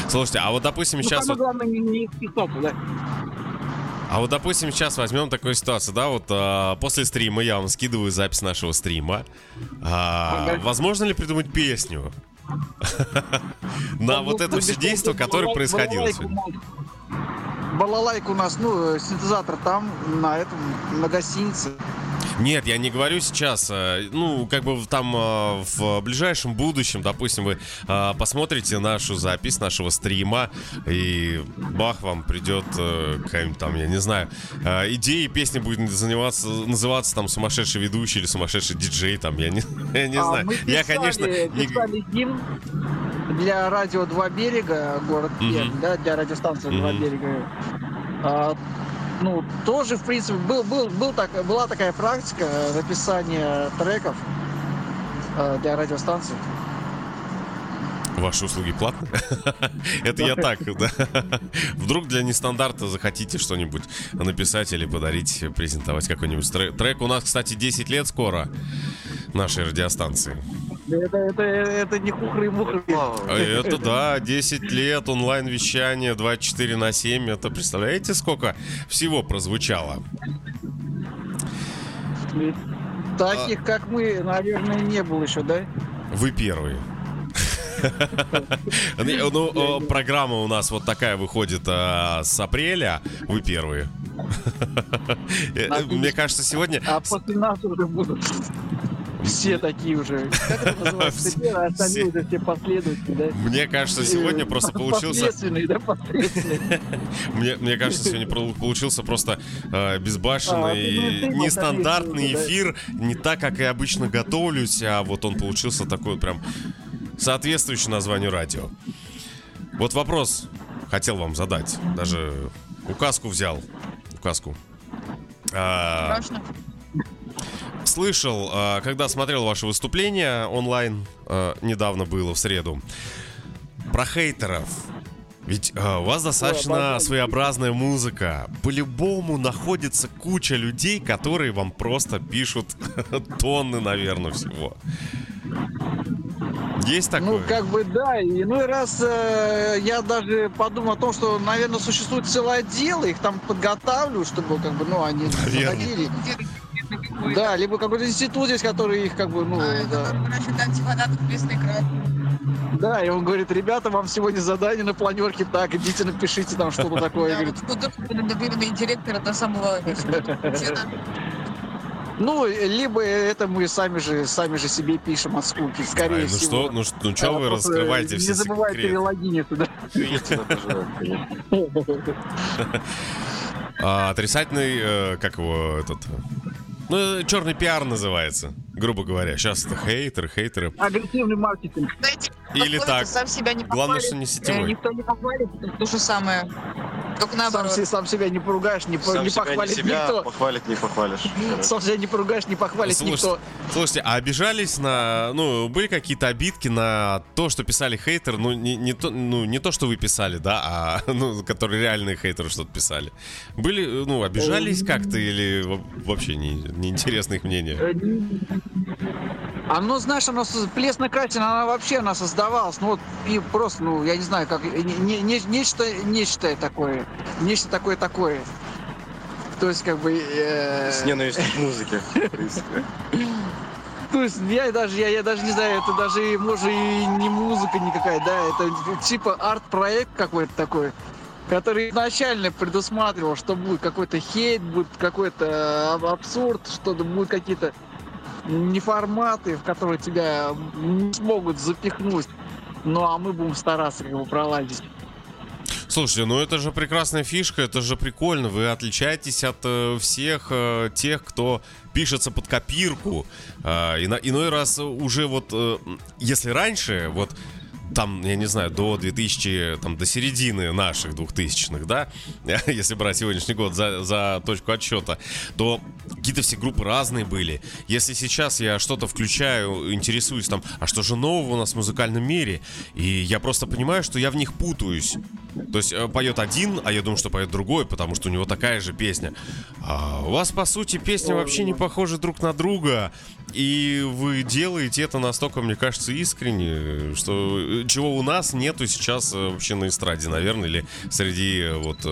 Слушайте, а вот допустим Ну, сейчас самое вот, главное не, не списаться, да. А вот допустим сейчас возьмем такую ситуацию, да, вот а, после стрима я вам скидываю запись нашего стрима. А, Ага. возможно ли придумать песню на вот это все действие, которое происходило сегодня? Балалайка у нас, ну, э, синтезатор там, на этом, на гостинице. Нет, я не говорю сейчас. э, Ну, как бы там э, в ближайшем будущем, допустим, вы э, посмотрите нашу запись нашего стрима, и бах, вам придет какая-нибудь там, я не знаю, идея песни будет заниматься, называться там сумасшедший ведущий или сумасшедший диджей, там, я не, я не А, знаю. мы Я, писали- конечно, не- писали гимн для радио «Два берега», город. Пермь, да, для радиостанции «Два Мгм. берега». А, ну, тоже, в принципе, был, был, был так, была такая практика написания треков э, для радиостанций. Ваши услуги платные? Это я так, да. Вдруг для нестандарта захотите что-нибудь написать или подарить, презентовать какой-нибудь тре- трек. У нас, кстати, 10 лет скоро нашей радиостанции. Это, это, это не хухры-мухры. А Это да, 10 лет онлайн-вещание 24 на 7. Это представляете, сколько всего прозвучало? Таких, как мы, наверное, не было еще, да? Вы первые. Ну, э, программа у нас вот такая выходит э, с апреля. Вы первые. Мне кажется, сегодня... А после нас уже будут все такие уже. Как это называется? Все- Первые, остальные все. уже все последователи, да? Мне кажется, сегодня Э, просто получился... Да. Мне, мне кажется, сегодня получился просто э, А, безбашенный, ты, ну, ты нестандартный да. эфир. Не так, как я обычно готовлюсь, а вот он получился такой прям соответствующий названию радио. Вот вопрос хотел вам задать. Даже указку взял. Указку. А, Страшно. Слышал, а, когда смотрел ваше выступление онлайн, а, недавно было, в среду, про хейтеров. Ведь а, у вас достаточно своеобразная музыка. По-любому находится куча людей, которые вам просто пишут тонны, наверное, всего. Есть такое? Ну, как бы да. И иной раз э, я даже подумал о том, что, наверное, существует целое дело, их там подготавливают, чтобы, как бы, ну, они Наверное. заходили. Да, либо какой-то институт есть, который их, как бы, ну, да. Да, и он говорит, ребята, вам сегодня задание на планерке, так, идите напишите там что-то такое. Да, Говорит, наверное, директора до самого. Ну, либо это мы сами же, сами же себе пишем от скуки, скорее Ай, ну всего. что, ну, что- ну чё А, вы раскрываете Не все забывайте секреты? релогиниться, да. А, отрицательный, э, как его этот... Ну, черный пиар называется, грубо говоря. Сейчас это хейтеры, хейтеры. Агрессивный маркетинг. Знаете, Или так. Сам себя не Главное, похвалит, что не э, сетевой. Никто не похвалит, это то же самое. Только Сам, наоборот. се- сам себя не поругаешь, не, Сам не себя не похвалит себя, никто. похвалить не похвалишь. Сам себя не поругаешь, не похвалит Слушайте, никто. слушайте, а обижались на... Ну, были какие-то обидки на то, что писали хейтеры? Ну, не, не то, ну, не то, что вы писали, да, а ну, которые реальные хейтеры что-то писали. Были, ну, обижались как-то или во- вообще не, неинтересно их мнение? Э, Оно, знаешь, оно с- плесно-красина, она вообще она создавалась. Ну вот и просто, ну, я не знаю, как не- не- не- нечто, нечто такое. Нечто такое такое. То есть, как бы. э, С ненавистью к музыке. в принципе. То есть я даже, я, я даже не знаю, это даже, может, и не музыка никакая, да, это типа арт-проект какой-то такой, который изначально предусматривал, что будет какой-то хейт, будет какой-то аб- абсурд, что-то будут какие-то неформаты, в которые тебя не смогут запихнуть. Ну, а мы будем стараться как бы пролазить. Слушайте, ну это же прекрасная фишка, это же прикольно. Вы отличаетесь от э, всех э, тех, кто пишется под копирку. А, ино- иной раз уже вот, э, если раньше, вот там, я не знаю, до 2000, там, до середины наших 2000-х, да, если брать сегодняшний год за, за точку отсчета, то какие-то все группы разные были. Если сейчас я что-то включаю, интересуюсь там, а что же нового у нас в музыкальном мире, и я просто понимаю, что я в них путаюсь. То есть э, поет один, а я думаю, что поет другой, потому что у него такая же песня. А у вас, по сути, песни вообще не похожи друг на друга. И вы делаете это настолько, мне кажется, искренне, что э, чего у нас нету сейчас э, вообще на эстраде, наверное, или среди вот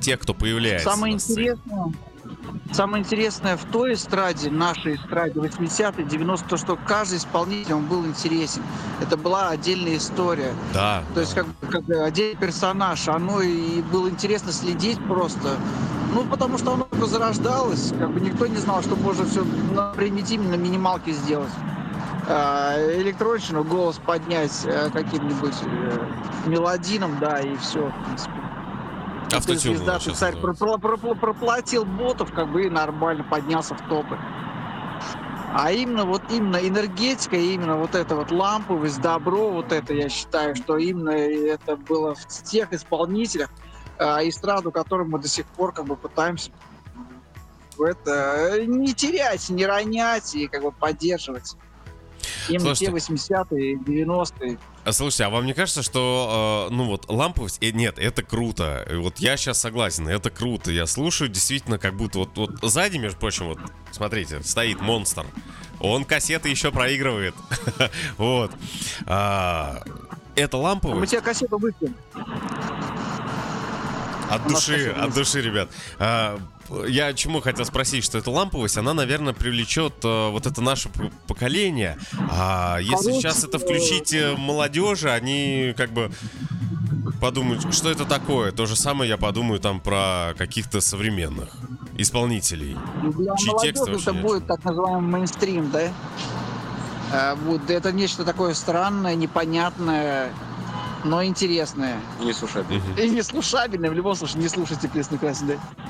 тех, кто появляется. Самое интересное, самое интересное в той эстраде, нашей эстраде 80-е, 90-е, то, что каждый исполнитель, он был интересен. Это была отдельная история. Да. То есть как, как отдельный персонаж. Оно и было интересно следить просто. Ну, потому что оно только зарождалось. Как бы никто не знал, что можно все на примитивно на минималке сделать. А, электронщину, голос поднять э, каким-нибудь э, мелодином, да, и все, в принципе. Ты Автотюн звезда, ты царь, проплатил ботов, как бы и нормально поднялся в топы. А именно вот именно энергетика, именно вот эта вот ламповость, добро, вот это я считаю, что именно это было в тех исполнителях, а, эстраду, которым мы до сих пор как бы пытаемся это э, не терять, не ронять и как бы поддерживать. Именно Слушайте. те 80-е, 90-е. А, Слушайте, а вам не кажется, что, э, ну вот, ламповость, э, нет, это круто. Вот я сейчас согласен, это круто. Я слушаю, действительно, как будто вот, вот сзади, между прочим, вот, смотрите, стоит монстр. Он кассеты еще проигрывает. Вот. А, Это Мы ламповость тебе кассету выпьем. от души, от души, ребят. Я чему хотел спросить, что эта ламповость, она, наверное, привлечет э, вот это наше поколение. А если Короче, сейчас это включить э, молодежи, они как бы подумают, что это такое. То же самое я подумаю там про каких-то современных исполнителей. Для Чьи тексты это нет? будет так называемый мейнстрим, да? А, будет, это нечто такое странное, непонятное, но интересное. Не слушай. Мгм. И неслушабельное. В любом случае, не слушайте песню красный, да?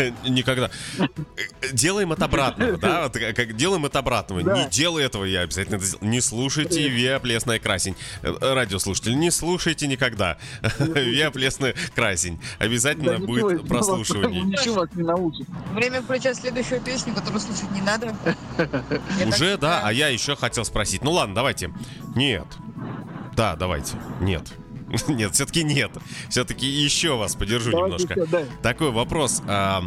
Никогда. Делаем от обратного, да? Вот как- делаем от обратного. Да. Не делай этого, я обязательно это сделаю. Не слушайте Виа Плесная Красень. Э, Радиослушатели, не слушайте никогда Виа Плесная Красень. Обязательно Да, будет прослушивание. Ничего вас не научит. Время включать следующую песню, которую слушать не надо. Уже, да? А я еще хотел спросить. Ну ладно, давайте. Нет. Да, давайте. Нет. Нет, все-таки нет. Все-таки еще вас подержу Давайте немножко. всё, да. Такой вопрос. а,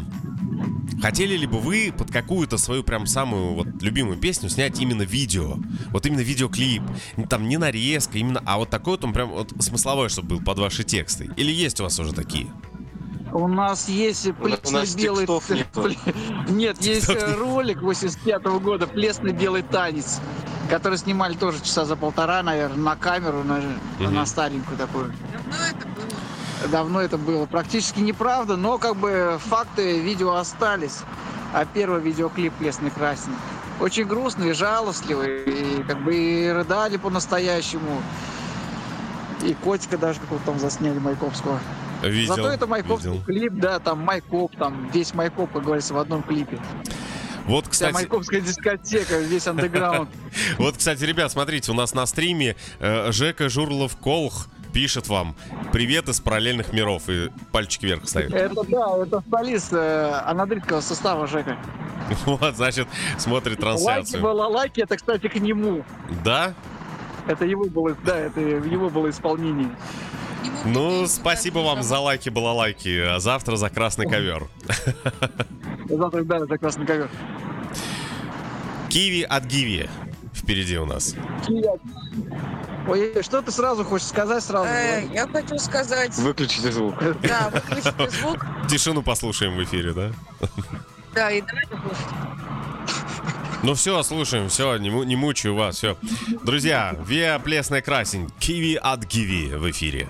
Хотели ли бы вы под какую-то свою прям самую вот любимую песню снять именно видео? Вот именно видеоклип. Там не нарезка, именно, а вот такой вот он прям вот смысловой, чтобы был под ваши тексты. Или есть у вас уже такие? У нас есть плесно-белый... текстов нету. Нет, есть э, ролик 85 года «Плесно-белый танец», который снимали тоже часа за полтора, наверное, на камеру, на, старенькую такую. Давно это было. Давно это было. Практически неправда, но как бы факты видео остались. А первый видеоклип «Плесный красный» очень грустный, жалостливый, и как бы и рыдали по-настоящему. И котика даже какого-то там засняли Майкопского. Видел, Зато это Майкопский видел. клип, да, там Майкоп, там весь Майкоп, как говорится, в одном клипе. Вот, Вся кстати, Майкопская дискотека, весь андеграунд. вот, кстати, ребят, смотрите, у нас на стриме э, Жека Журлов Колх пишет вам «Привет из параллельных миров» и пальчики вверх ставит. Это да, это солист э, анадритского состава Жека. Вот, значит, смотрит Лайки трансляцию. было, лайки, это, кстати, к нему. Да? Это его было, да, это его было исполнение. Ну, спасибо вам за лайки, балалайки, а завтра за красный ковер. Завтра, да, за красный ковер. Киви от Гиви впереди у нас. Ой, что ты сразу хочешь сказать сразу? Э, я хочу сказать, Выключите звук. да, выключите звук, Тишину послушаем в эфире, да? да, и давайте слушать. Ну все, слушаем, все, не, не мучаю вас, все. Друзья, Виа Плесная Красень, Киви от Гиви в эфире.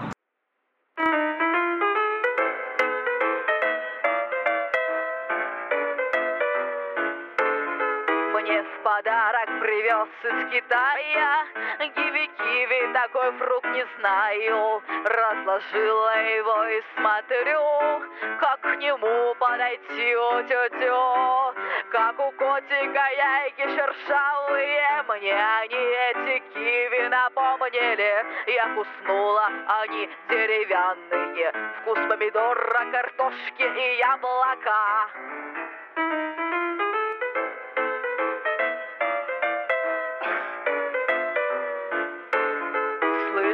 привез из Китая Киви-киви, такой фрукт не знаю. Разложила его и смотрю Как к нему подойти тю-тю Как у котика яйки шершавые Мне они эти киви напомнили. Я куснула, они деревянные. Вкус помидора, картошки и яблока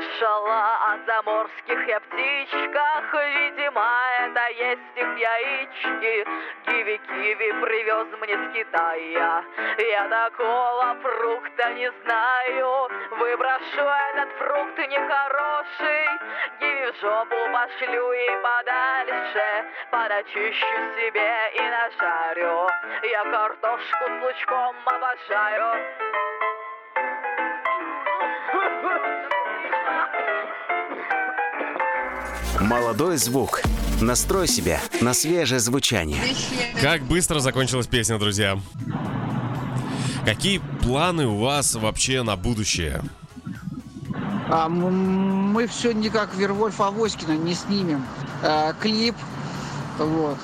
Слышала о заморских я птичках, видимо, это есть их яички. Киви-киви привез мне с Китая, я такого фрукта не знаю. Выброшу этот фрукт нехороший, киви в жопу пошлю и подальше, подочищу себе и нажарю. Я картошку с лучком обожаю. Молодой звук. Настрой себя на свежее звучание. Как быстро закончилась песня, друзья. Какие планы у вас вообще на будущее? А мы все никак Вервольф Авоськина не снимем. А, клип, вот.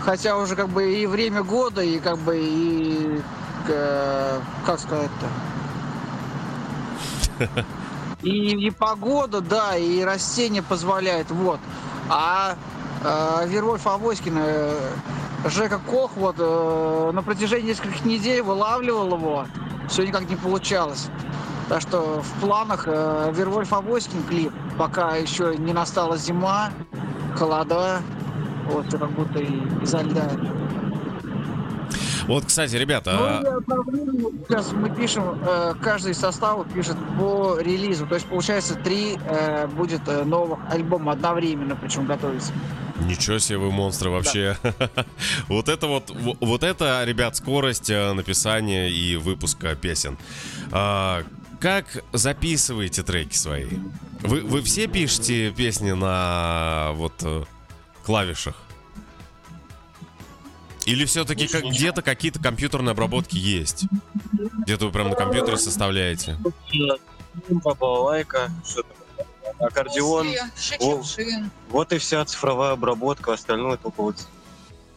Хотя уже как бы и время года, и как бы и... э, как сказать-то? И, и погода, да, и растения позволяют, вот. А э, Вервольф Авоськина, э, Жека Кох вот э, на протяжении нескольких недель вылавливал его, все никак не получалось. Так что в планах э, Вервольф Авоськин клип, пока еще не настала зима, холода, вот как будто и изо льда. Вот, кстати, ребята, Ну, а, сейчас мы пишем, э, каждый из составов пишет по релизу. То есть, получается, три э, будет э, новых альбома одновременно, причем готовится. ничего себе вы монстры вообще. Вот это вот, во- вот это, ребят, скорость написания и выпуска песен. А, Как записываете треки свои? Вы, вы все пишете песни на вот клавишах? Или все-таки как, где-то какие-то компьютерные обработки есть? Где-то вы прям на компьютере составляете? Балалайка, что-то. Аккордеон. О. Вот и вся цифровая обработка, остальное только вот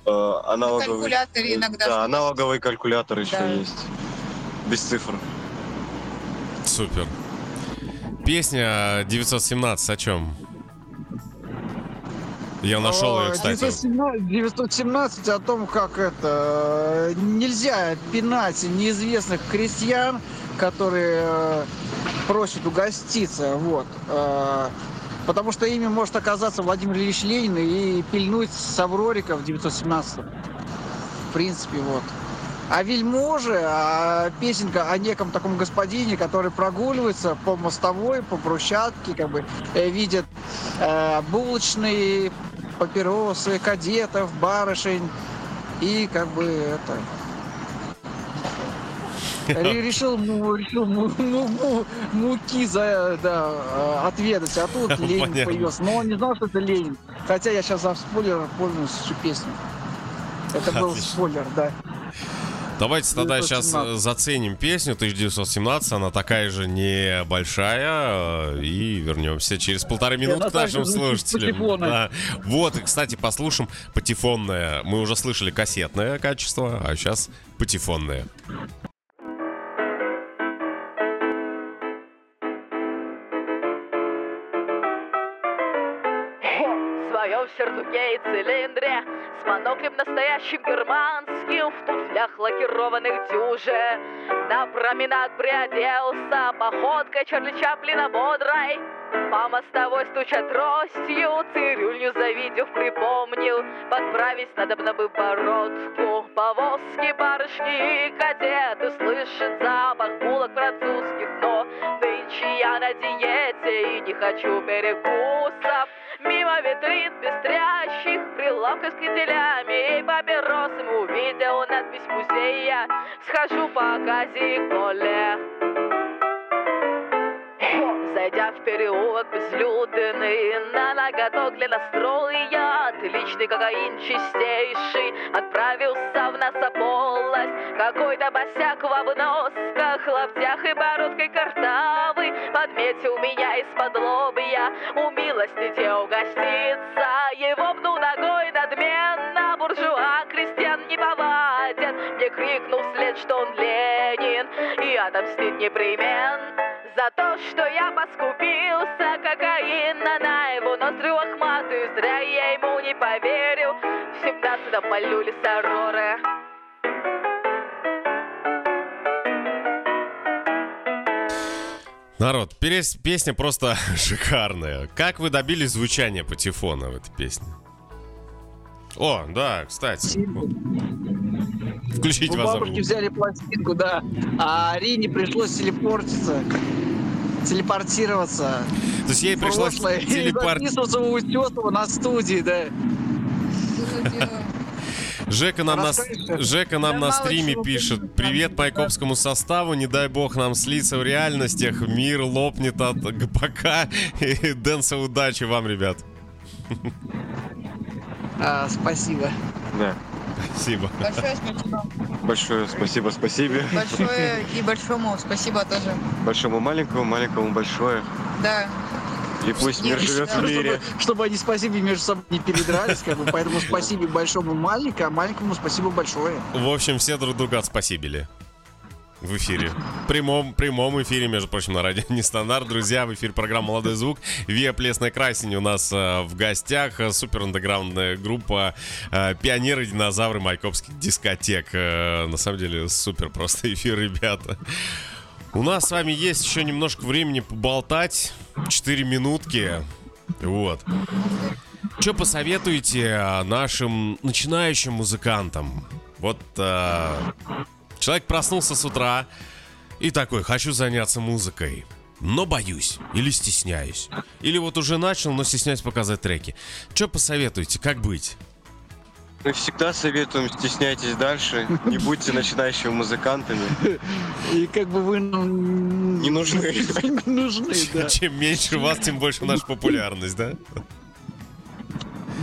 э, аналоговый. калькуляторе иногда. Да, аналоговый калькулятор еще Да. есть. Без цифр. Супер. Песня 917 о чем? Я нашел ее, кстати. 917, 917 о том, как это нельзя пинать неизвестных крестьян, которые э, просят угоститься. Вот. Э, Потому что ими может оказаться Владимир Ильич Ленин и пильнуть Саврорика в 917 В принципе, вот. А вельможи, а песенка о неком таком господине, который прогуливается по мостовой, по брусчатке, как бы э, видит э, булочные, папиросы, кадетов, барышень. И как бы это... Ре- Решил, ну, решил му- му- му- муки за, да, э, отведать, а тут Ленин Понятно. появился. Но он не знал, что это Ленин. Хотя я сейчас за спойлер помню всю песню. Это был Отлично. спойлер, да. Давайте тогда сейчас 1917. заценим песню 1917. Она такая же небольшая. э, И вернемся через полторы минуты к нашим слушателям. Да. Вот, и, кстати, послушаем патефонное. Мы уже слышали кассетное качество, а сейчас патефонное. В своем сюртуке и цилиндре С моноклем настоящим германским В туфлях лакированных дюже. На променад приоделся Походкой Чарли Чаплина бодрой. По мостовой стуча тростью Цирюльню завидев припомнил. Подправить надо бы бородку Повозки, барышни и кадеты. Слышит запах булок французских Но нынче я на диете И не хочу перекусов Мимо витрин пестрящих Прилавка с кителями и папиросами Увидел надпись музея. Схожу по Казиколе переулок безлюдный На ноготок для настроя Отличный кокаин чистейший Отправился в насополость Какой-то босяк в обносках Лаптях и бородкой картавый Подметил меня из-под лобья Умилостите угоститься Его пну ногой надменно крикнул вслед, что он Ленин И отомстит непременно за то, что я поскупился кокаина на его ноздри лохматые Зря я ему не поверил В семнадцатом полюли Сароры Народ, перес- песня просто шикарная. Как вы добились звучания патефона в этой песне? О, да, кстати. Включить У вас бабушки взяли пластинку, да. А Арине пришлось телепортиться. Телепортироваться. То есть ей пришлось прошлое. И телепорт... записываться у Утесова на студии, да. Жека нам, на? Жека нам на стриме пишет. Привет майкопскому составу. Не дай бог нам слиться в реальностях. Мир лопнет от ГПК. И Дэнса удачи вам, ребят. А, спасибо. Да. Спасибо. Большое спасибо. Большое спасибо, спасибо. Большое и большому спасибо тоже. Большому маленькому, маленькому большое. Да. И пусть мир живет в чтобы- мире. Чтобы, чтобы они спасибо между собой не передрались, как бы, поэтому спасибо большому маленькому, а маленькому спасибо большое. В общем, все друг друга отспасибили. В эфире. В прямом, прямом эфире, между прочим, на радио Нестандарт. Друзья, в эфире программа «Молодой звук». Виа Плесная Красень у нас э, в гостях. Э, Супер андеграундная группа э, «Пионеры, динозавры майкопских дискотек». На самом деле, супер просто эфир, ребята. У нас с вами есть еще немножко времени поболтать. Четыре минутки. Вот. Что посоветуете нашим начинающим музыкантам? Вот человек проснулся с утра и такой, хочу заняться музыкой, но боюсь или стесняюсь. Или вот уже начал, но стесняюсь показать треки. Что посоветуете, как быть? Мы всегда советуем, стесняйтесь дальше, не будьте начинающими музыкантами. И как бы вы Не нужны. не нужны, да. Чем меньше вас, тем больше наша популярность, да?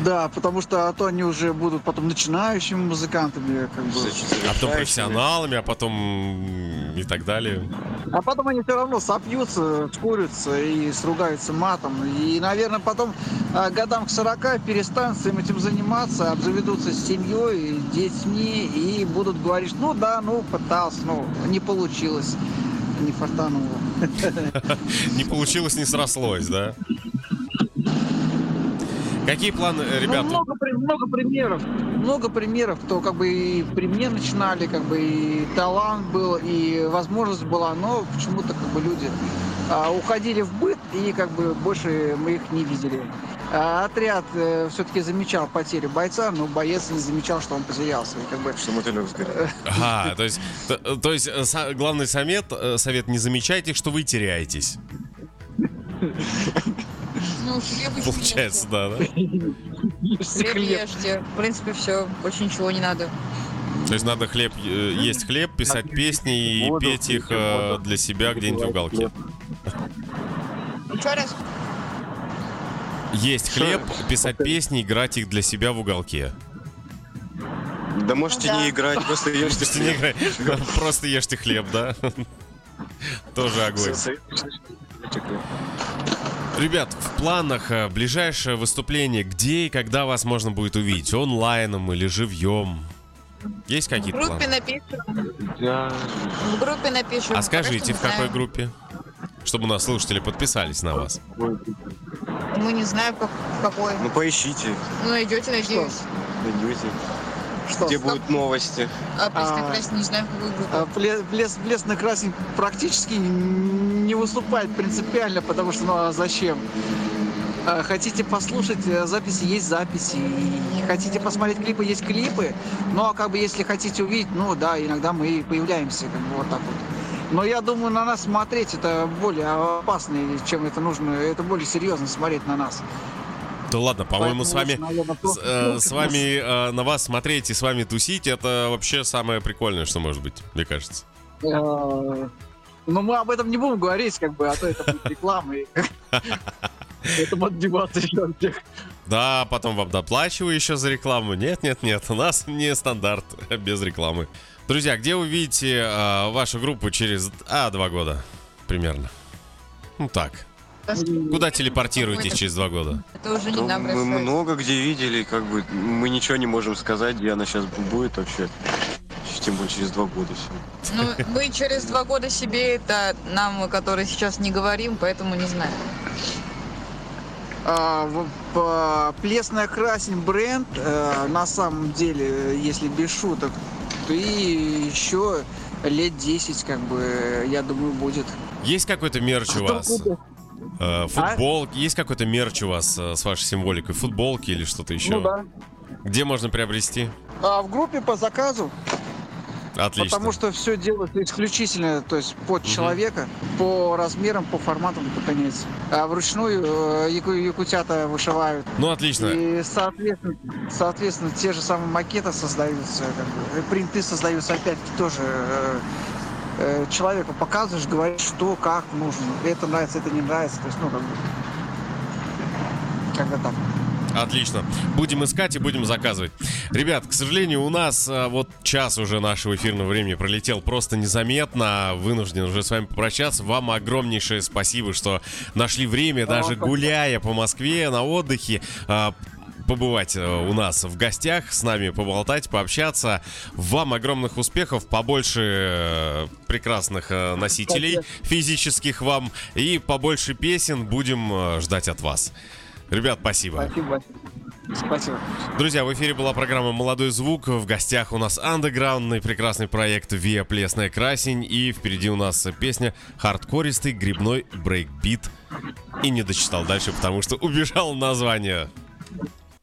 Да, потому что а то они уже будут потом начинающими музыкантами, как бы. А потом профессионалами, а потом и так далее. А потом они все равно сопьются, скурятся и сругаются матом. И, наверное, потом а, годам к 40 перестанут своим этим заниматься, обзаведутся с семьей, детьми и будут говорить, ну да, ну пытался, ну не получилось, не фартануло. Не получилось, не срослось, да? Какие планы, э, Ну, ребята? много, при- много примеров, много примеров, кто как бы и при мне начинали, как бы и талант был, и возможность была, но почему-то как бы люди а, уходили в быт, и как бы больше мы их не видели. А отряд все-таки замечал потерю бойца, но боец не замечал, что он потерялся. И как бы... Что мотылек сгорел. Ага, то есть, то, то есть э, главный совет, э, совет не замечайте, что вы теряетесь. Ну, хлеб еще Получается, да, да? ешьте. Хлеб ешьте. В принципе, все. Больше ничего не надо. То есть надо хлеб, э, есть хлеб, писать песни и Воду, петь их э, воду. для себя где-нибудь в уголке. Еще раз. Есть хлеб, писать песни, играть их для себя в уголке. Да можете Ну да. не играть, просто ешьте Можете не играть, Просто ешьте хлеб, да? Тоже огонь. Ребят, в планах э, ближайшее выступление, где и когда вас можно будет увидеть? Онлайном или живьем? Есть В какие-то группе планы? напишем. Я... В группе напишем. А скажите, в какой знаем. группе? Чтобы у нас слушатели подписались на вас. Мы не знаем, как, в какой. Ну поищите, Ну, найдете, надеюсь. найдете. Что? Где будут новости. А песня А. не знаем, в какую группу. А, Плес, на красный практически не выступает принципиально, потому что ну а зачем? А, Хотите послушать э, записи, есть записи. Хотите посмотреть клипы, есть клипы. Ну а как бы если хотите увидеть, ну да, иногда мы и появляемся, как бы вот так вот. Но я думаю, на нас смотреть это более опасно, чем это нужно. Это более серьезно смотреть на нас. Да ладно, по-моему, с вами, с, э, с вами, э, на вас смотреть и с вами тусить, это вообще самое прикольное, что может быть, мне кажется. Э, Но мы об этом не будем говорить, как бы, а то это будет реклама. Это будет еще. Да, потом вам доплачиваю еще за рекламу. Нет, нет, нет, у нас не стандарт без рекламы. Друзья, где вы видите э, вашу группу через а, два года примерно? Ну так. Куда телепортируетесь через два года? Это уже не Ну, нам мы много где видели, как бы мы ничего не можем сказать, где она сейчас будет вообще. Тем более через два года все. Ну, мы через два года себе это нам, которые сейчас не говорим, поэтому не знаем. А, в- по- Плесная красень бренд, э, на самом деле, если без шуток, то и еще лет 10, как бы, я думаю, будет. Есть какой-то мерч у вас? Э, футбол, есть какой-то мерч у вас э, с вашей символикой? Футболки или что-то еще? Ну да. Где можно приобрести? А в группе по заказу, Отлично. потому что все делается исключительно, то есть под человека, по размерам, по форматам выполняется. А вручную э, яку- якутята вышивают. Ну, отлично. И, соответственно, соответственно, те же самые макеты создаются, как бы, принты создаются опять-таки тоже. э, э, человеку показываешь, говоришь, что, как нужно. Это нравится, это не нравится. То есть, ну, как бы, как-то так. Отлично. Будем искать и будем заказывать. Ребят, к сожалению, у нас а, вот час уже нашего эфирного времени пролетел просто незаметно. Вынужден уже с вами попрощаться. Вам огромнейшее спасибо, что нашли время, даже гуляя по Москве на отдыхе, а, побывать э, у нас в гостях, с нами поболтать, пообщаться. Вам огромных успехов, побольше э, прекрасных э, носителей физических вам и побольше песен будем ждать от вас. Ребят, спасибо. Спасибо. Спасибо. Друзья, в эфире была программа «Молодой звук». В гостях у нас андеграундный прекрасный проект «Виа Плесная Красень». И впереди у нас песня «Хардкористый грибной брейкбит». И не дочитал дальше, потому что убежал название.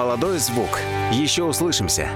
«Молодой звук». Еще услышимся.